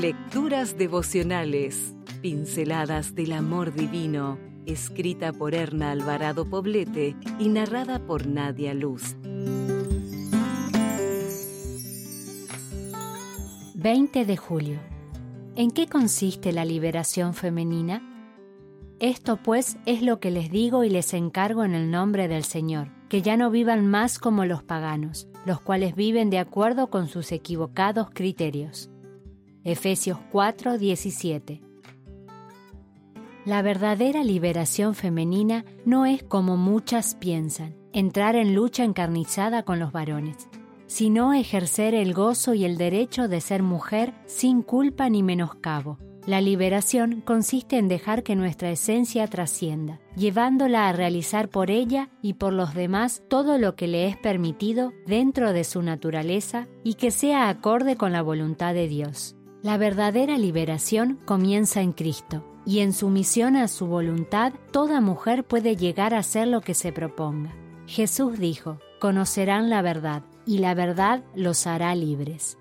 Lecturas devocionales, pinceladas del amor divino, escrita por Erna Alvarado Poblete y narrada por Nadia Luz. 20 de julio. ¿En qué consiste la liberación femenina? Esto pues es lo que les digo y les encargo en el nombre del Señor, que ya no vivan más como los paganos, los cuales viven de acuerdo con sus equivocados criterios. Efesios 4, 17. La verdadera liberación femenina no es como muchas piensan, entrar en lucha encarnizada con los varones, sino ejercer el gozo y el derecho de ser mujer sin culpa ni menoscabo. La liberación consiste en dejar que nuestra esencia trascienda, llevándola a realizar por ella y por los demás todo lo que le es permitido dentro de su naturaleza y que sea acorde con la voluntad de Dios. La verdadera liberación comienza en Cristo, y en sumisión a su voluntad toda mujer puede llegar a ser lo que se proponga. Jesús dijo, conocerán la verdad, y la verdad los hará libres.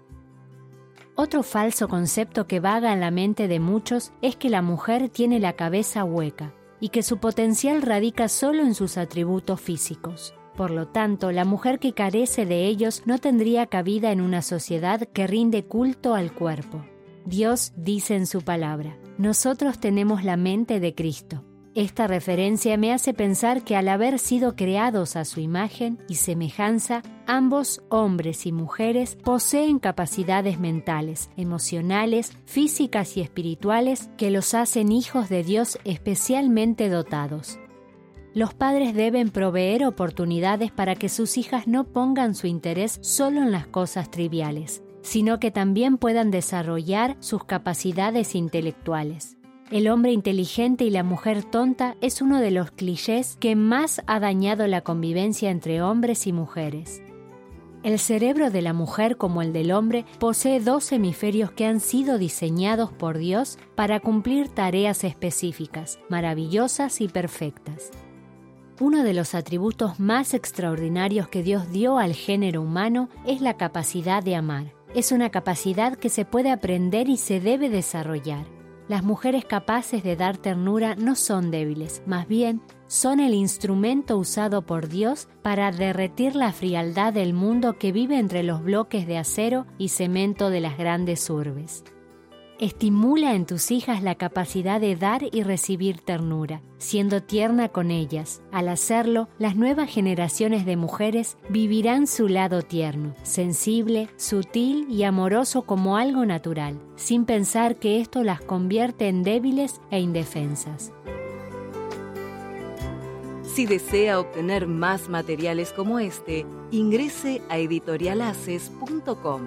Otro falso concepto que vaga en la mente de muchos es que la mujer tiene la cabeza hueca y que su potencial radica solo en sus atributos físicos. Por lo tanto, la mujer que carece de ellos no tendría cabida en una sociedad que rinde culto al cuerpo. Dios dice en su palabra, nosotros tenemos la mente de Cristo. Esta referencia me hace pensar que al haber sido creados a su imagen y semejanza, ambos, hombres y mujeres, poseen capacidades mentales, emocionales, físicas y espirituales que los hacen hijos de Dios especialmente dotados. Los padres deben proveer oportunidades para que sus hijas no pongan su interés solo en las cosas triviales, sino que también puedan desarrollar sus capacidades intelectuales. El hombre inteligente y la mujer tonta es uno de los clichés que más ha dañado la convivencia entre hombres y mujeres. El cerebro de la mujer como el del hombre posee dos hemisferios que han sido diseñados por Dios para cumplir tareas específicas, maravillosas y perfectas. Uno de los atributos más extraordinarios que Dios dio al género humano es la capacidad de amar. Es una capacidad que se puede aprender y se debe desarrollar. Las mujeres capaces de dar ternura no son débiles, más bien son el instrumento usado por Dios para derretir la frialdad del mundo que vive entre los bloques de acero y cemento de las grandes urbes. Estimula en tus hijas la capacidad de dar y recibir ternura, siendo tierna con ellas. Al hacerlo, las nuevas generaciones de mujeres vivirán su lado tierno, sensible, sutil y amoroso como algo natural, sin pensar que esto las convierte en débiles e indefensas. Si desea obtener más materiales como este, ingrese a editorialaces.com.